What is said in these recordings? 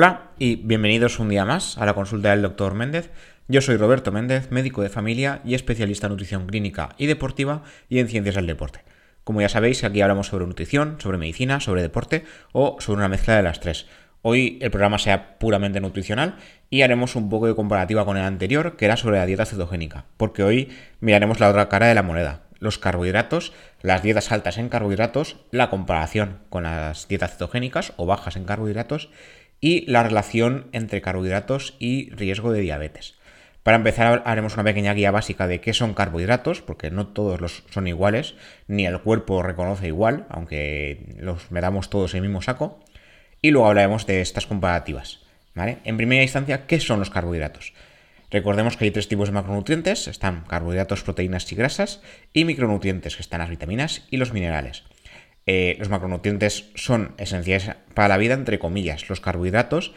Hola y bienvenidos un día más a la consulta del Dr. Méndez. Yo soy Roberto Méndez, médico de familia y especialista en nutrición clínica y deportiva y en ciencias del deporte. Como ya sabéis, aquí hablamos sobre nutrición, sobre medicina, sobre deporte o sobre una mezcla de las tres. Hoy el programa sea puramente nutricional y haremos un poco de comparativa con el anterior, que era sobre la dieta cetogénica, porque hoy miraremos la otra cara de la moneda, los carbohidratos, las dietas altas en carbohidratos, la comparación con las dietas cetogénicas o bajas en carbohidratos y la relación entre carbohidratos y riesgo de diabetes. Para empezar haremos una pequeña guía básica de qué son carbohidratos, porque no todos los son iguales, ni el cuerpo reconoce igual, aunque los medamos todos en el mismo saco. Y luego hablaremos de estas comparativas. ¿vale? En primera instancia, ¿qué son los carbohidratos? Recordemos que hay tres tipos de macronutrientes, están carbohidratos, proteínas y grasas, y micronutrientes, que están las vitaminas y los minerales. Eh, los macronutrientes son esenciales para la vida, entre comillas. Los carbohidratos,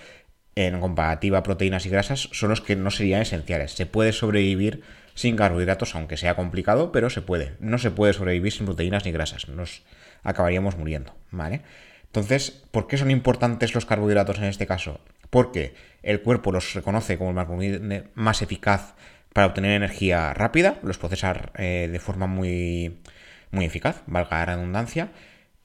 en comparativa a proteínas y grasas, son los que no serían esenciales. Se puede sobrevivir sin carbohidratos, aunque sea complicado, pero se puede. No se puede sobrevivir sin proteínas ni grasas. Nos acabaríamos muriendo, ¿vale? Entonces, ¿por qué son importantes los carbohidratos en este caso? Porque el cuerpo los reconoce como el macronutriente más eficaz para obtener energía rápida, los procesa eh, de forma muy, muy eficaz, valga la redundancia,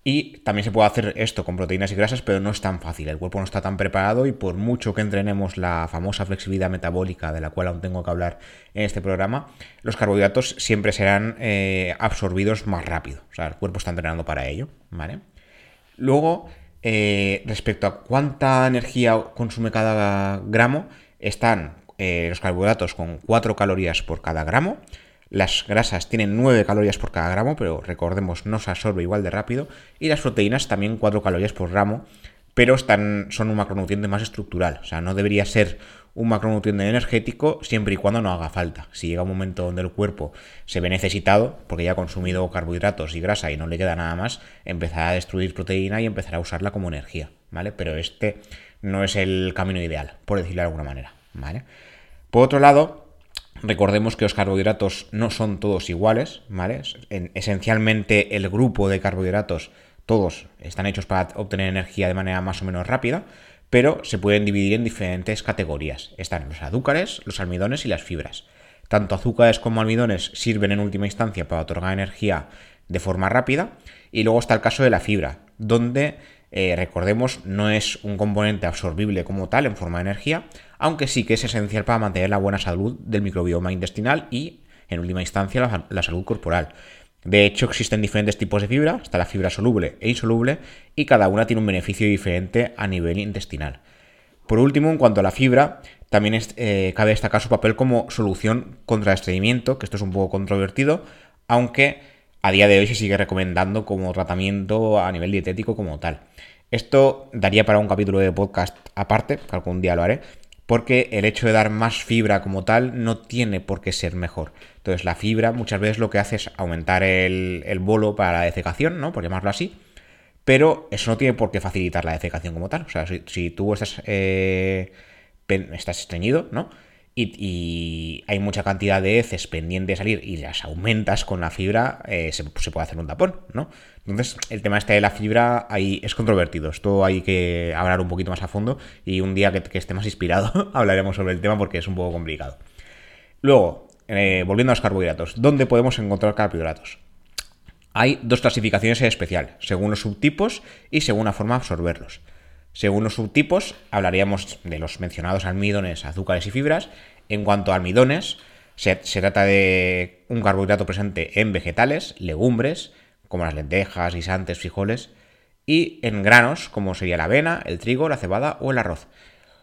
y también se puede hacer esto con proteínas y grasas, pero no es tan fácil. El cuerpo no está tan preparado y por mucho que entrenemos la famosa flexibilidad metabólica, de la cual aún tengo que hablar en este programa, los carbohidratos siempre serán eh, absorbidos más rápido. O sea, el cuerpo está entrenando para ello, ¿vale? Luego, eh, respecto a cuánta energía consume cada gramo, están eh, los carbohidratos con 4 calorías por cada gramo, las grasas tienen 9 calorías por cada gramo, pero recordemos, no se absorbe igual de rápido. Y las proteínas también 4 calorías por gramo, pero están, son un macronutriente más estructural. O sea, no debería ser un macronutriente energético siempre y cuando no haga falta. Si llega un momento donde el cuerpo se ve necesitado, porque ya ha consumido carbohidratos y grasa y no le queda nada más, empezará a destruir proteína y empezará a usarla como energía, ¿vale? Pero este no es el camino ideal, por decirlo de alguna manera, ¿vale? Por otro lado, Recordemos que los carbohidratos no son todos iguales, ¿vale? esencialmente el grupo de carbohidratos, todos están hechos para obtener energía de manera más o menos rápida, pero se pueden dividir en diferentes categorías. Están los azúcares, los almidones y las fibras. Tanto azúcares como almidones sirven en última instancia para otorgar energía de forma rápida. Y luego está el caso de la fibra, donde eh, recordemos, no es un componente absorbible como tal en forma de energía, aunque sí que es esencial para mantener la buena salud del microbioma intestinal y, en última instancia, la, salud corporal. De hecho, existen diferentes tipos de fibra, está la fibra soluble e insoluble, y cada una tiene un beneficio diferente a nivel intestinal. Por último, en cuanto a la fibra, también eh, cabe destacar su papel como solución contra el estreñimiento, que esto es un poco controvertido, aunque a día de hoy se sigue recomendando como tratamiento a nivel dietético como tal. Esto daría para un capítulo de podcast aparte, que algún día lo haré, porque el hecho de dar más fibra como tal no tiene por qué ser mejor. Entonces la fibra muchas veces lo que hace es aumentar el, bolo para la defecación, ¿no? Por llamarlo así. Pero eso no tiene por qué facilitar la defecación como tal. O sea, si, tú estás, eh, estás estreñido, ¿no? Y, hay mucha cantidad de heces pendientes de salir y las aumentas con la fibra, eh, se, puede hacer un tapón, ¿no? Entonces, el tema este de la fibra ahí es controvertido. Esto hay que hablar un poquito más a fondo y un día que, esté más inspirado hablaremos sobre el tema porque es un poco complicado. Luego, eh, volviendo a los carbohidratos, ¿dónde podemos encontrar carbohidratos? Hay dos clasificaciones en especial, según los subtipos y según la forma de absorberlos. Según los subtipos, hablaríamos de los mencionados almidones, azúcares y fibras. En cuanto a almidones, se, trata de un carbohidrato presente en vegetales, legumbres, como las lentejas, guisantes, frijoles, y en granos, como sería la avena, el trigo, la cebada o el arroz.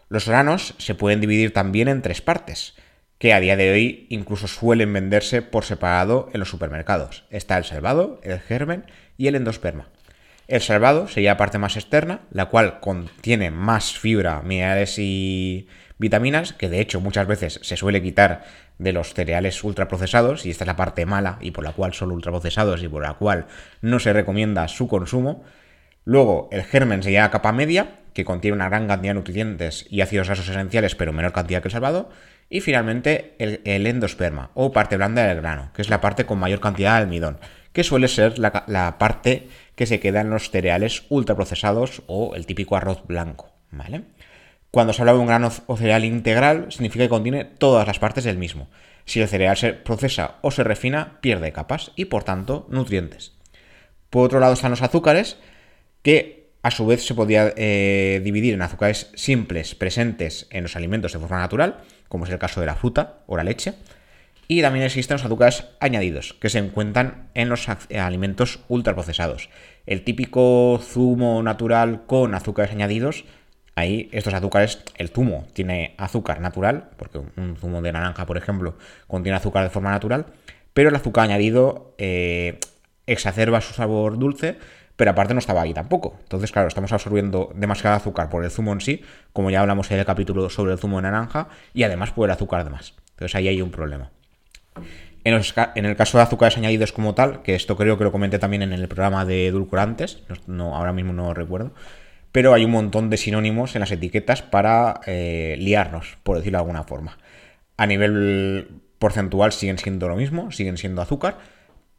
Los granos se pueden dividir también en tres partes, que a día de hoy incluso suelen venderse por separado en los supermercados. Está el salvado, el germen y el endosperma. El salvado sería la parte más externa, la cual contiene más fibra, minerales y vitaminas, que de hecho muchas veces se suele quitar de los cereales ultraprocesados, y esta es la parte mala y por la cual son ultraprocesados y por la cual no se recomienda su consumo. Luego, el germen sería la capa media, que contiene una gran cantidad de nutrientes y ácidos grasos esenciales, pero menor cantidad que el salvado. Y finalmente, el, endosperma, o parte blanda del grano, que es la parte con mayor cantidad de almidón, que suele ser la, parte que se queda en los cereales ultraprocesados o el típico arroz blanco. Cuando se habla de un grano o cereal integral, significa que contiene todas las partes del mismo. Si el cereal se procesa o se refina, pierde capas y, por tanto, nutrientes. Por otro lado están los azúcares, que a su vez se podía eh, dividir en azúcares simples presentes en los alimentos de forma natural, como es el caso de la fruta o la leche, y también existen los azúcares añadidos, que se encuentran en los alimentos ultraprocesados. El típico zumo natural con azúcares añadidos, ahí estos azúcares, el zumo tiene azúcar natural, porque un zumo de naranja, por ejemplo, contiene azúcar de forma natural, pero el azúcar añadido eh, exacerba su sabor dulce, pero aparte no estaba ahí tampoco. Entonces, claro, estamos absorbiendo demasiado azúcar por el zumo en sí, como ya hablamos en el capítulo sobre el zumo de naranja, y además por el azúcar de más. Entonces ahí hay un problema. En, el caso de azúcares añadidos como tal, que esto creo que lo comenté también en el programa de edulcorantes, no, ahora mismo no recuerdo, pero hay un montón de sinónimos en las etiquetas para eh, liarnos, por decirlo de alguna forma. A nivel porcentual siguen siendo lo mismo, siguen siendo azúcar,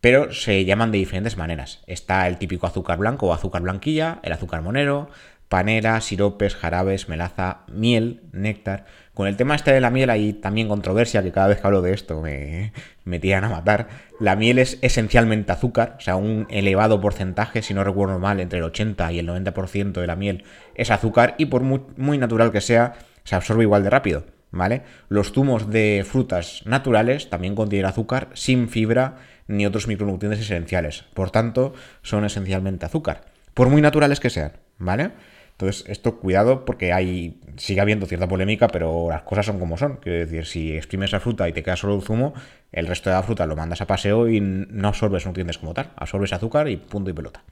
pero se llaman de diferentes maneras. Está el típico azúcar blanco o azúcar blanquilla, el azúcar monero, panera, siropes, jarabes, melaza, miel, néctar. Con el tema este de la miel hay también controversia, que cada vez que hablo de esto me, me tiran a matar. La miel es esencialmente azúcar, o sea, un elevado porcentaje, si no recuerdo mal, entre el 80 y el 90% de la miel es azúcar y por muy, muy natural que sea, se absorbe igual de rápido, ¿vale? Los zumos de frutas naturales también contienen azúcar sin fibra ni otros micronutrientes esenciales. Por tanto, son esencialmente azúcar, por muy naturales que sean, ¿vale? Entonces, esto cuidado porque hay sigue habiendo cierta polémica, pero las cosas son como son. Quiero decir, si exprimes la fruta y te queda solo el zumo, el resto de la fruta lo mandas a paseo y no absorbes nutrientes como tal. Absorbes azúcar y punto y pelota.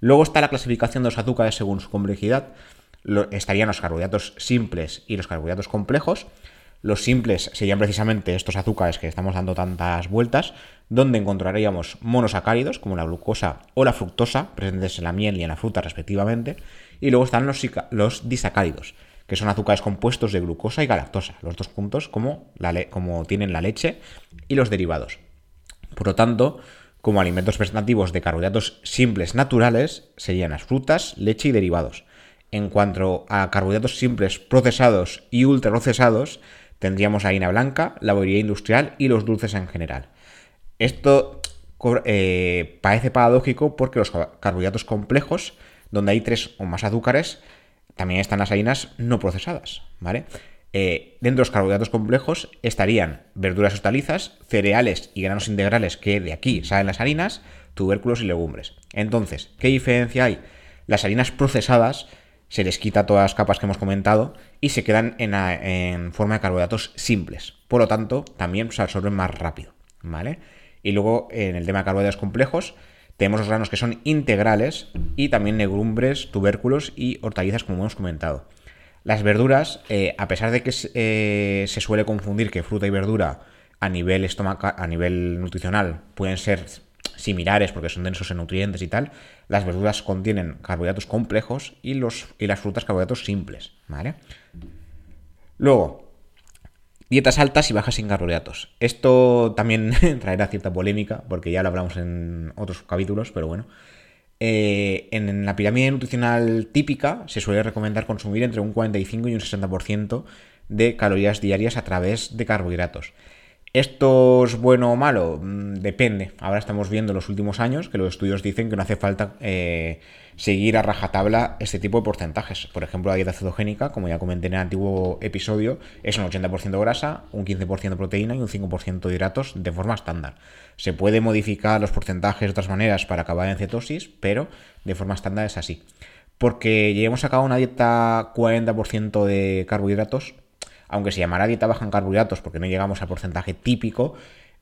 Luego está la clasificación de los azúcares según su complejidad. estarían los carbohidratos simples y los carbohidratos complejos. Los simples serían precisamente estos azúcares que estamos dando tantas vueltas, donde encontraríamos monosacáridos como la glucosa o la fructosa, presentes en la miel y en la fruta respectivamente, y luego están los, disacáridos, que son azúcares compuestos de glucosa y galactosa, los dos puntos como, tienen la leche y los derivados. Por lo tanto, como alimentos presentativos de carbohidratos simples naturales serían las frutas, leche y derivados. En cuanto a carbohidratos simples procesados y ultraprocesados, tendríamos harina blanca, la bollería industrial y los dulces en general. Esto eh, parece paradójico porque los carbohidratos complejos donde hay tres o más azúcares, también están las harinas no procesadas, ¿vale? Eh, dentro de los carbohidratos complejos estarían verduras hortalizas, cereales y granos integrales que de aquí salen las harinas, tubérculos y legumbres. Entonces, ¿qué diferencia hay? Las harinas procesadas se les quita todas las capas que hemos comentado y se quedan en, en forma de carbohidratos simples. Por lo tanto, también se absorben más rápido, ¿vale? Y luego, en el tema de carbohidratos complejos, tenemos los granos que son integrales y también legumbres, tubérculos y hortalizas, como hemos comentado. Las verduras, eh, a pesar de que eh, se suele confundir que fruta y verdura a nivel estomacal, a nivel nutricional pueden ser similares porque son densos en nutrientes y tal, las verduras contienen carbohidratos complejos y, los, y las frutas carbohidratos simples, ¿vale? Luego, Dietas altas y bajas en carbohidratos. Esto también traerá cierta polémica, porque ya lo hablamos en otros capítulos, pero bueno. Eh, en la pirámide nutricional típica se suele recomendar consumir entre un 45 y un 60% de calorías diarias a través de carbohidratos. ¿Esto es bueno o malo? Mm, depende. Ahora estamos viendo en los últimos años que los estudios dicen que no hace falta eh, seguir a rajatabla este tipo de porcentajes. Por ejemplo, la dieta cetogénica, como ya comenté en el antiguo episodio, es un 80% grasa, un 15% proteína y un 5% de hidratos de forma estándar. Se puede modificar los porcentajes de otras maneras para acabar en cetosis, pero de forma estándar es así. Porque llevemos a cabo una dieta 40% de carbohidratos, aunque se llamara dieta baja en carbohidratos porque no llegamos al porcentaje típico,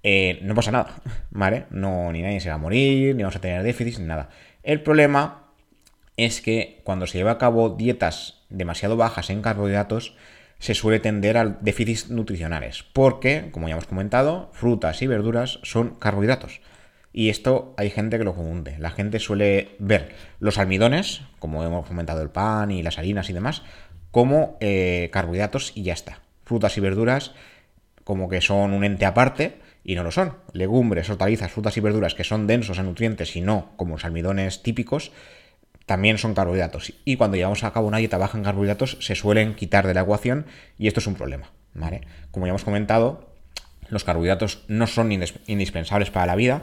eh, no pasa nada, ¿vale? No, ni nadie se va a morir, ni vamos a tener déficit, ni nada. El problema es que cuando se lleva a cabo dietas demasiado bajas en carbohidratos, se suele tender a déficits nutricionales, porque, como ya hemos comentado, frutas y verduras son carbohidratos. Y esto hay gente que lo confunde. La gente suele ver los almidones, como hemos comentado el pan y las harinas y demás, como eh, carbohidratos y ya está. Frutas y verduras como que son un ente aparte y no lo son. Legumbres, hortalizas, frutas y verduras que son densos en nutrientes y no como los almidones típicos, también son carbohidratos. Y cuando llevamos a cabo una dieta baja en carbohidratos, se suelen quitar de la ecuación y esto es un problema. ¿vale? Como ya hemos comentado, los carbohidratos no son indispensables para la vida,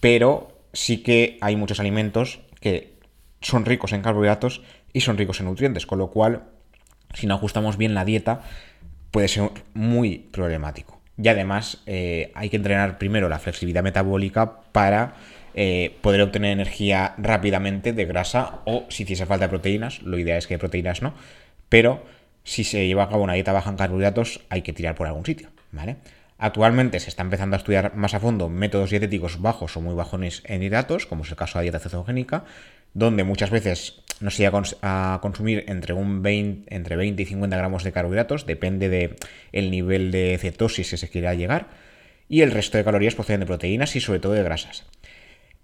pero sí que hay muchos alimentos que son ricos en carbohidratos y son ricos en nutrientes, con lo cual, si no ajustamos bien la dieta, puede ser muy problemático. Y además eh, hay que entrenar primero la flexibilidad metabólica para eh, poder obtener energía rápidamente de grasa o si hiciese falta proteínas, lo ideal es que proteínas no, pero si se lleva a cabo una dieta baja en carbohidratos hay que tirar por algún sitio, ¿vale? Actualmente se está empezando a estudiar más a fondo métodos dietéticos bajos o muy bajones en hidratos, como es el caso de la dieta cetogénica, donde muchas veces no se llega a consumir entre, un 20, entre 20 y 50 gramos de carbohidratos, depende del el nivel de cetosis que se quiera llegar, y el resto de calorías proceden de proteínas y sobre todo de grasas.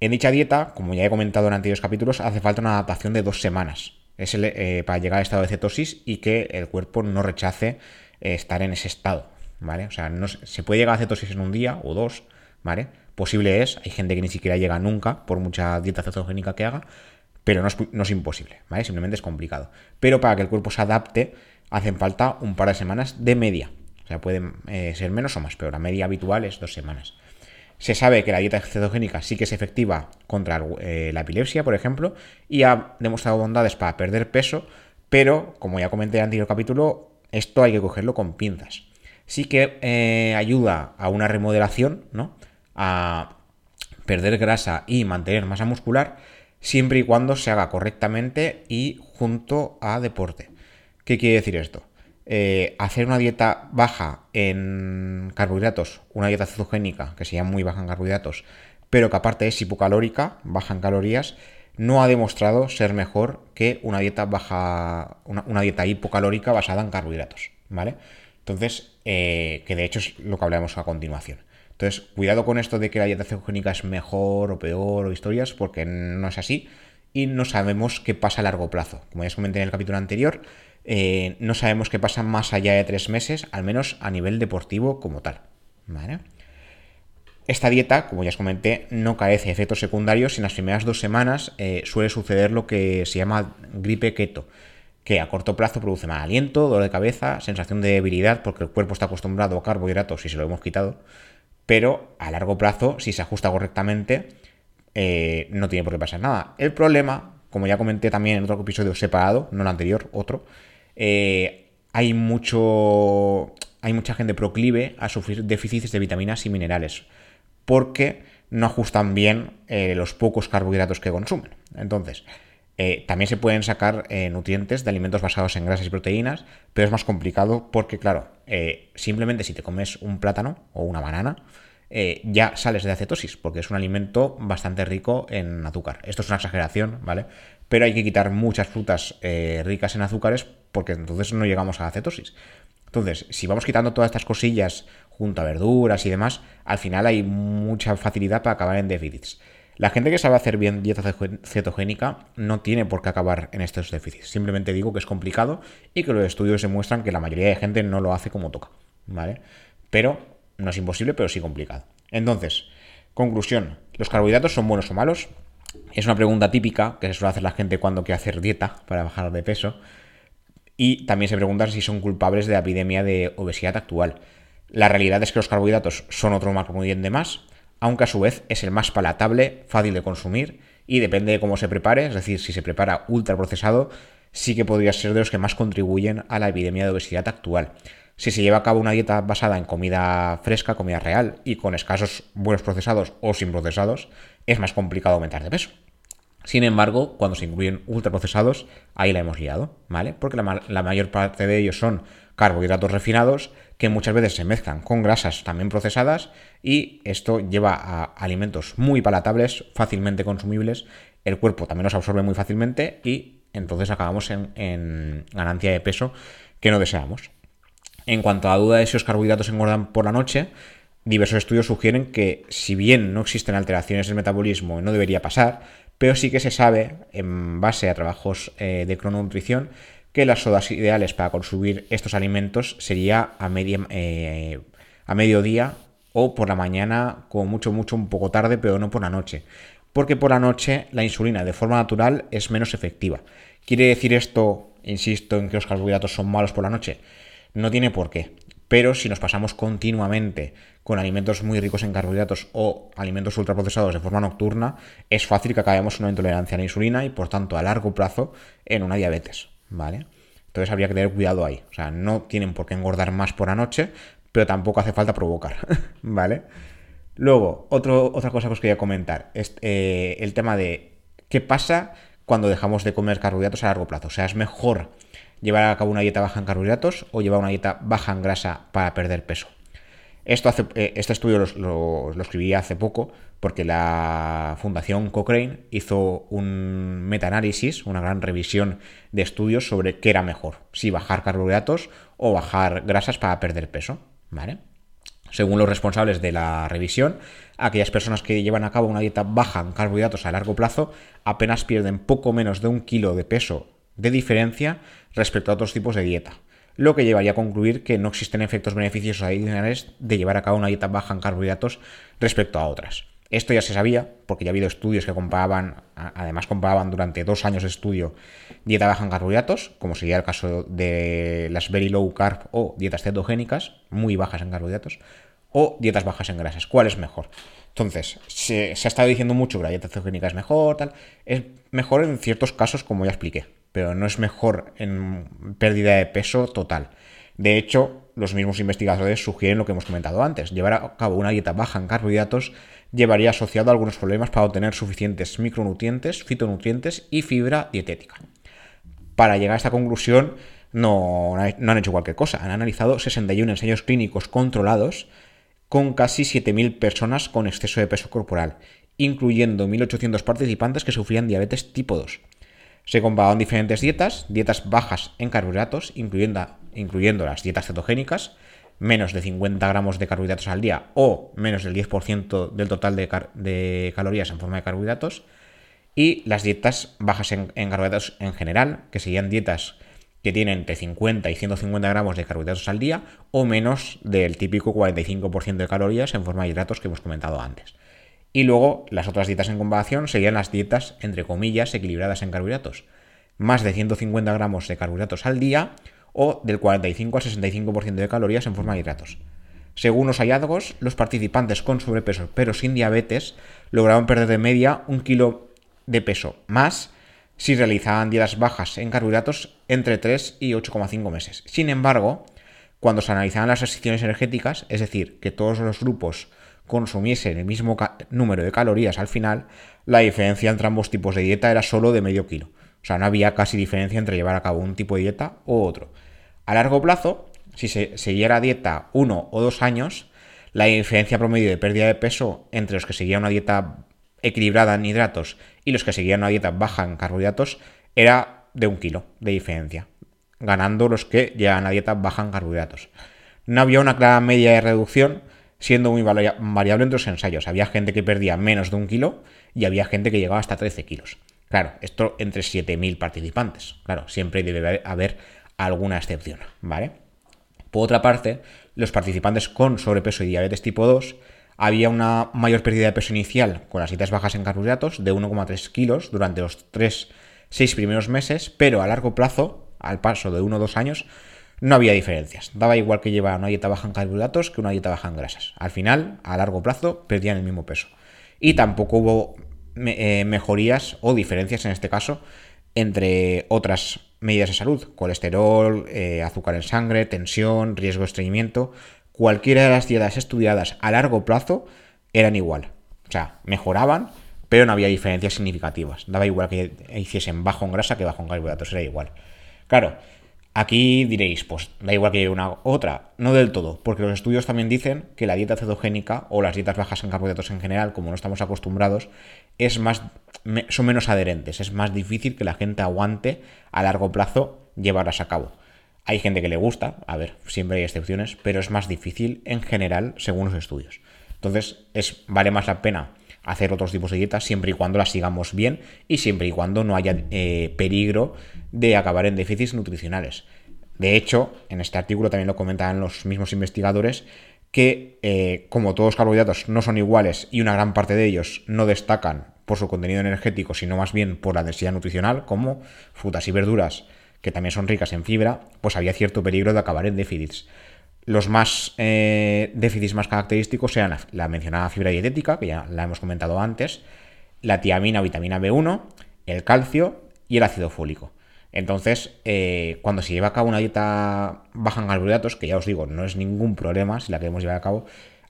En dicha dieta, como ya he comentado en anteriores capítulos, hace falta una adaptación de dos semanas es eh, para llegar al estado de cetosis y que el cuerpo no rechace eh, estar en ese estado. ¿vale? O sea, no, se puede llegar a cetosis en un día o dos, ¿vale? Posible es, hay gente que ni siquiera llega nunca, por mucha dieta cetogénica que haga, pero no es, imposible, ¿vale? Simplemente es complicado. Pero para que el cuerpo se adapte, hacen falta un par de semanas de media. O sea, pueden eh, ser menos o más, pero la media habitual es dos semanas. Se sabe que la dieta cetogénica sí que es efectiva contra eh, la epilepsia, por ejemplo, y ha demostrado bondades para perder peso, pero, como ya comenté en el anterior capítulo, esto hay que cogerlo con pinzas sí que eh, ayuda a una remodelación, ¿no? A perder grasa y mantener masa muscular, siempre y cuando se haga correctamente y junto a deporte. ¿Qué quiere decir esto? Eh, hacer una dieta baja en carbohidratos, una dieta cetogénica que sea muy baja en carbohidratos, pero que aparte es hipocalórica, baja en calorías, no ha demostrado ser mejor que una dieta baja, una, dieta hipocalórica basada en carbohidratos, ¿vale? Entonces, eh, que de hecho es lo que hablaremos a continuación. Entonces, cuidado con esto de que la dieta cetogénica es mejor o peor o historias, porque no es así y no sabemos qué pasa a largo plazo. Como ya os comenté en el capítulo anterior, eh, no sabemos qué pasa más allá de tres meses, al menos a nivel deportivo como tal. Esta dieta, como ya os comenté, no carece de efectos secundarios y en las primeras dos semanas eh, suele suceder lo que se llama gripe keto que a corto plazo produce mal aliento, dolor de cabeza, sensación de debilidad porque el cuerpo está acostumbrado a carbohidratos y se lo hemos quitado, pero a largo plazo, si se ajusta correctamente, eh, no tiene por qué pasar nada. El problema, como ya comenté también en otro episodio separado, no el anterior, otro, eh, hay mucho. Hay mucha gente proclive a sufrir déficits de vitaminas y minerales. Porque no ajustan bien eh, los pocos carbohidratos que consumen. Entonces, eh, también se pueden sacar eh, nutrientes de alimentos basados en grasas y proteínas, pero es más complicado porque, claro, eh, simplemente si te comes un plátano o una banana, ya sales de acetosis, porque es un alimento bastante rico en azúcar. Esto es una exageración, ¿vale? Pero hay que quitar muchas frutas ricas en azúcares porque entonces no llegamos a acetosis. Entonces, si vamos quitando todas estas cosillas junto a verduras y demás, al final hay mucha facilidad para acabar en déficits. La gente que sabe hacer bien dieta cetogénica no tiene por qué acabar en estos déficits. Simplemente digo que es complicado y que los estudios demuestran que la mayoría de gente no lo hace como toca. ¿Vale? Pero no es imposible, pero sí complicado. Entonces, conclusión. ¿Los carbohidratos son buenos o malos? Es una pregunta típica que se suele hacer la gente cuando quiere hacer dieta para bajar de peso. Y también se preguntan si son culpables de la epidemia de obesidad actual. La realidad es que los carbohidratos son otro macronutriente más aunque a su vez es el más palatable, fácil de consumir y depende de cómo se prepare, es decir, si se prepara ultra procesado, sí que podría ser de los que más contribuyen a la epidemia de obesidad actual. Si se lleva a cabo una dieta basada en comida fresca, comida real y con escasos buenos procesados o sin procesados, es más complicado aumentar de peso. Sin embargo, cuando se incluyen ultraprocesados, ahí la hemos liado, ¿vale? Porque la, la mayor parte de ellos son carbohidratos refinados que muchas veces se mezclan con grasas también procesadas y esto lleva a alimentos muy palatables, fácilmente consumibles, el cuerpo también los absorbe muy fácilmente y entonces acabamos en, ganancia de peso que no deseamos. En cuanto a la duda de si los carbohidratos engordan por la noche, diversos estudios sugieren que si bien no existen alteraciones del metabolismo y no debería pasar, pero sí que se sabe, en base a trabajos eh, de crononutrición, que las horas ideales para consumir estos alimentos sería a, media, eh, a mediodía o por la mañana, como mucho, mucho, un poco tarde, pero no por la noche. porque por la noche la insulina de forma natural es menos efectiva. ¿Quiere decir esto, insisto, en que los carbohidratos son malos por la noche? No tiene por qué. Pero si nos pasamos continuamente con alimentos muy ricos en carbohidratos o alimentos ultraprocesados de forma nocturna, es fácil que acabemos una intolerancia a la insulina y por tanto a largo plazo en una diabetes, ¿vale? Entonces habría que tener cuidado ahí. O sea, no tienen por qué engordar más por la noche, pero tampoco hace falta provocar, ¿vale? Luego, otra cosa que os quería comentar, es eh, el tema de qué pasa cuando dejamos de comer carbohidratos a largo plazo. O sea, es mejor llevar a cabo una dieta baja en carbohidratos o llevar una dieta baja en grasa para perder peso. Esto eh, este estudio lo, lo, escribí hace poco porque la Fundación Cochrane hizo un metaanálisis, una gran revisión de estudios sobre qué era mejor, si bajar carbohidratos o bajar grasas para perder peso. ¿Vale? Según los responsables de la revisión, aquellas personas que llevan a cabo una dieta baja en carbohidratos a largo plazo apenas pierden poco menos de un kilo de peso de diferencia respecto a otros tipos de dieta, lo que llevaría a concluir que no existen efectos beneficiosos adicionales de llevar a cabo una dieta baja en carbohidratos respecto a otras. Esto ya se sabía, porque ya ha habido estudios que comparaban, además comparaban durante dos años de estudio dieta baja en carbohidratos, como sería el caso de las very low carb o dietas cetogénicas, muy bajas en carbohidratos, o dietas bajas en grasas. ¿Cuál es mejor? Entonces, se, se ha estado diciendo mucho que la dieta cetogénica es mejor, tal. Es mejor en ciertos casos, como ya expliqué, pero no es mejor en pérdida de peso total. De hecho, los mismos investigadores sugieren lo que hemos comentado antes. Llevar a cabo una dieta baja en carbohidratos llevaría asociado a algunos problemas para obtener suficientes micronutrientes, fitonutrientes y fibra dietética. Para llegar a esta conclusión, no, han hecho cualquier cosa. Han analizado 61 ensayos clínicos controlados con casi 7.000 personas con exceso de peso corporal, incluyendo 1.800 participantes que sufrían diabetes tipo 2. Se comparaban diferentes dietas, dietas bajas en carbohidratos, incluyendo, incluyendo las dietas cetogénicas, menos de 50 gramos de carbohidratos al día o menos del 10% del total de, calorías en forma de carbohidratos, y las dietas bajas en, carbohidratos en general, que serían dietas que tienen entre 50 y 150 gramos de carbohidratos al día o menos del típico 45% de calorías en forma de hidratos que hemos comentado antes. Y luego las otras dietas en comparación serían las dietas, entre comillas, equilibradas en carbohidratos. Más de 150 gramos de carbohidratos al día o del 45 al 65% de calorías en forma de hidratos. Según los hallazgos, los participantes con sobrepeso pero sin diabetes lograron perder de media un kilo de peso más si realizaban dietas bajas en carbohidratos entre 3 y 8,5 meses. Sin embargo, cuando se analizaban las restricciones energéticas, es decir, que todos los grupos consumiesen el mismo número de calorías al final, la diferencia entre ambos tipos de dieta era solo de medio kilo. O sea, no había casi diferencia entre llevar a cabo un tipo de dieta u otro. A largo plazo, si se siguiera dieta uno o dos años, la diferencia promedio de pérdida de peso entre los que seguían una dieta equilibrada en hidratos y los que seguían una dieta baja en carbohidratos era de un kilo de diferencia, ganando los que llevan a dieta baja en carbohidratos. No había una clara media de reducción, siendo muy variable entre los ensayos. Había gente que perdía menos de un kilo y había gente que llegaba hasta 13 kilos. Claro, esto entre 7.000 participantes. Claro, siempre debe haber alguna excepción, ¿vale? Por otra parte, los participantes con sobrepeso y diabetes tipo 2 había una mayor pérdida de peso inicial con las dietas bajas en carbohidratos de 1,3 kilos durante los 3-6 primeros meses, pero a largo plazo, al paso de 1 o 2 años, no había diferencias. Daba igual que llevara una dieta baja en carbohidratos que una dieta baja en grasas. Al final, a largo plazo, perdían el mismo peso. Y tampoco hubo eh, mejorías o diferencias en este caso entre otras medidas de salud, colesterol, eh, azúcar en sangre, tensión, riesgo de estreñimiento, cualquiera de las dietas estudiadas a largo plazo eran igual. O sea, mejoraban, pero no había diferencias significativas. Daba igual que hiciesen bajo en grasa que bajo en carbohidratos, era igual. Claro, Aquí diréis, pues da igual que una otra, no del todo, porque los estudios también dicen que la dieta cetogénica o las dietas bajas en carbohidratos en general, como no estamos acostumbrados, es más, son menos adherentes, es más difícil que la gente aguante a largo plazo llevarlas a cabo. Hay gente que le gusta, a ver, siempre hay excepciones, pero es más difícil en general según los estudios. Entonces, es, vale más la pena hacer otros tipos de dietas siempre y cuando las sigamos bien y siempre y cuando no haya eh, peligro de acabar en déficits nutricionales. De hecho, en este artículo también lo comentaban los mismos investigadores que eh, como todos los carbohidratos no son iguales y una gran parte de ellos no destacan por su contenido energético, sino más bien por la densidad nutricional, como frutas y verduras, que también son ricas en fibra, pues había cierto peligro de acabar en déficits. Los más eh, déficits más característicos sean la, mencionada fibra dietética, que ya la hemos comentado antes, la tiamina o vitamina B1, el calcio y el ácido fólico. Entonces, eh, cuando se lleva a cabo una dieta baja en carbohidratos, que ya os digo, no es ningún problema si la queremos llevar a cabo,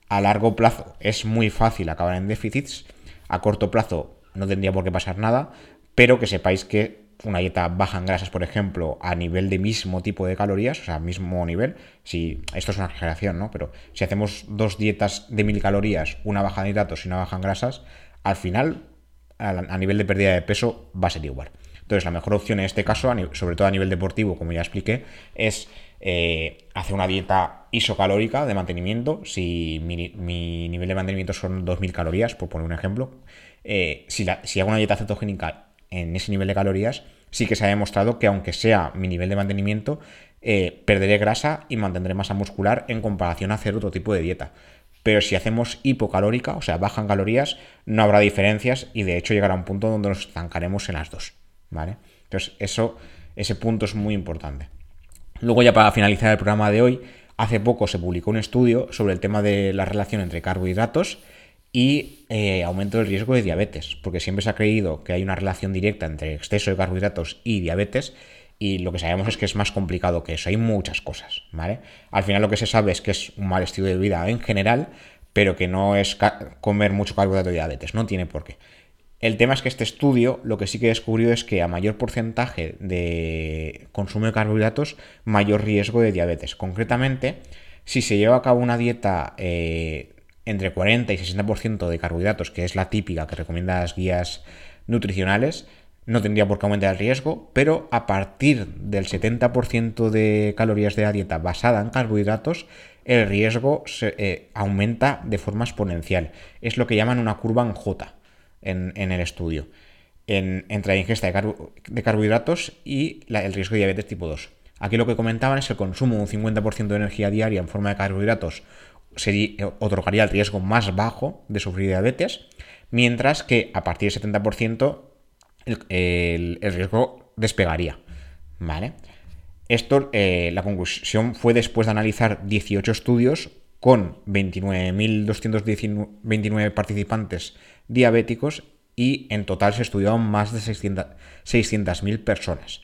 a largo plazo es muy fácil acabar en déficits, a corto plazo no tendría por qué pasar nada, pero que sepáis que una dieta baja en grasas, por ejemplo, a nivel de mismo tipo de calorías, o sea, mismo nivel, si esto es una exageración, ¿no? Pero si hacemos dos dietas de mil calorías, una baja en hidratos y una baja en grasas, al final, a, nivel de pérdida de peso, va a ser igual. Entonces, la mejor opción en este caso, sobre todo a nivel deportivo, como ya expliqué, es eh, hacer una dieta isocalórica de mantenimiento. Si mi, nivel de mantenimiento son 2.000 calorías, por poner un ejemplo, eh, si, si hago una dieta cetogénica en ese nivel de calorías, sí que se ha demostrado que aunque sea mi nivel de mantenimiento, eh, perderé grasa y mantendré masa muscular en comparación a hacer otro tipo de dieta. Pero si hacemos hipocalórica, o sea, baja en calorías, no habrá diferencias y de hecho llegará un punto donde nos estancaremos en las dos. ¿Vale? Entonces, eso, ese punto es muy importante. Luego, ya para finalizar el programa de hoy, hace poco se publicó un estudio sobre el tema de la relación entre carbohidratos y eh, aumento del riesgo de diabetes, porque siempre se ha creído que hay una relación directa entre exceso de carbohidratos y diabetes, y lo que sabemos es que es más complicado que eso, hay muchas cosas, ¿vale? Al final lo que se sabe es que es un mal estilo de vida en general, pero que no es comer mucho carbohidrato y diabetes, no tiene por qué. El tema es que este estudio lo que sí que descubrió es que a mayor porcentaje de consumo de carbohidratos, mayor riesgo de diabetes. Concretamente, si se lleva a cabo una dieta eh, entre 40 y 60% de carbohidratos, que es la típica que recomiendan las guías nutricionales, no tendría por qué aumentar el riesgo, pero a partir del 70% de calorías de la dieta basada en carbohidratos, el riesgo eh, aumenta de forma exponencial. Es lo que llaman una curva en J en, el estudio, entre la ingesta de, carbohidratos y el riesgo de diabetes tipo 2. Aquí lo que comentaban es el consumo de un 50% de energía diaria en forma de carbohidratos sería, otorgaría el riesgo más bajo de sufrir diabetes, mientras que a partir del 70% el, riesgo despegaría. ¿Vale? Esto, eh, la conclusión fue después de analizar 18 estudios con 29.229 participantes diabéticos y en total se estudiaron más de 600.000 personas.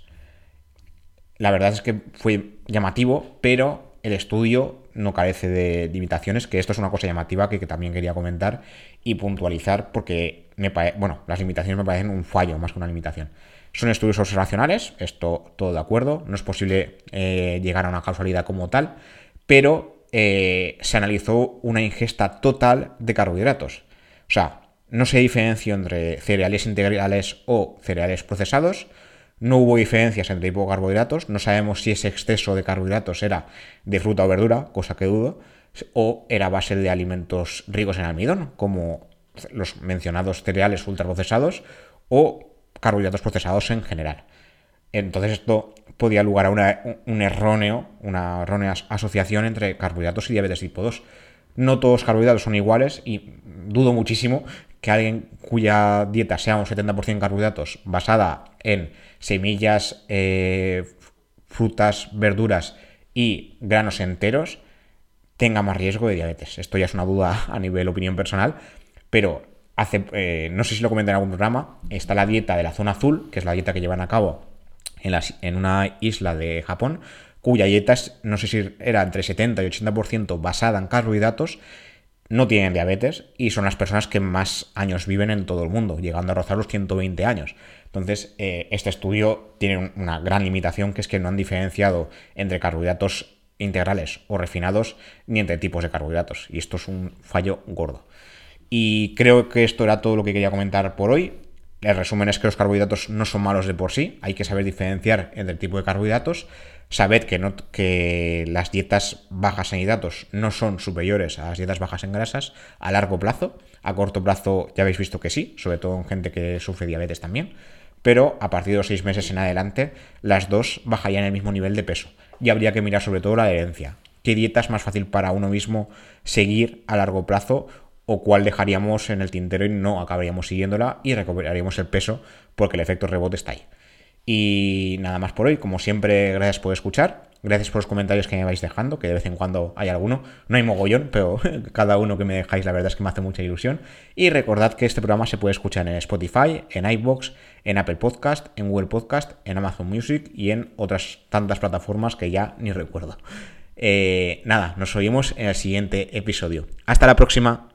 La verdad es que fue llamativo, pero el estudio no carece de limitaciones, que esto es una cosa llamativa que, también quería comentar y puntualizar porque me bueno, las limitaciones me parecen un fallo más que una limitación. Son estudios observacionales, esto todo de acuerdo, no es posible eh, llegar a una causalidad como tal, pero eh, se analizó una ingesta total de carbohidratos. O sea, no se diferenció entre cereales integrales o cereales procesados, no hubo diferencias entre tipo carbohidratos, no sabemos si ese exceso de carbohidratos era de fruta o verdura, cosa que dudo, o era base de alimentos ricos en almidón, como los mencionados cereales ultraprocesados o carbohidratos procesados en general. Entonces esto podía lugar a un erróneo, una errónea asociación entre carbohidratos y diabetes tipo 2. No todos los carbohidratos son iguales y dudo muchísimo que alguien cuya dieta sea un 70% carbohidratos basada en semillas, eh, frutas, verduras y granos enteros tenga más riesgo de diabetes. Esto ya es una duda a nivel opinión personal, pero hace, eh, no sé si lo comenté en algún programa, está la dieta de la zona azul, que es la dieta que llevan a cabo en, en una isla de Japón, cuya dieta no sé si era entre 70 y 80% basada en carbohidratos no tienen diabetes y son las personas que más años viven en todo el mundo, llegando a rozar los 120 años. Entonces, eh, este estudio tiene una gran limitación, que es que no han diferenciado entre carbohidratos integrales o refinados ni entre tipos de carbohidratos. Y esto es un fallo gordo. Y creo que esto era todo lo que quería comentar por hoy. El resumen es que los carbohidratos no son malos de por sí, hay que saber diferenciar entre el tipo de carbohidratos Sabed que, no, que las dietas bajas en hidratos no son superiores a las dietas bajas en grasas a largo plazo. A corto plazo ya habéis visto que sí, sobre todo en gente que sufre diabetes también. Pero a partir de los seis meses en adelante, las dos bajarían el mismo nivel de peso. Y habría que mirar sobre todo la herencia. qué dieta es más fácil para uno mismo seguir a largo plazo o cuál dejaríamos en el tintero y no acabaríamos siguiéndola y recuperaríamos el peso porque el efecto rebote está ahí. Y nada más por hoy, como siempre, gracias por escuchar, gracias por los comentarios que me vais dejando, que de vez en cuando hay alguno, no hay mogollón, pero cada uno que me dejáis la verdad es que me hace mucha ilusión. Y recordad que este programa se puede escuchar en Spotify, en iBox, en Apple Podcast, en Google Podcast, en Amazon Music y en otras tantas plataformas que ya ni recuerdo. Eh, nada, nos oímos en el siguiente episodio. Hasta la próxima.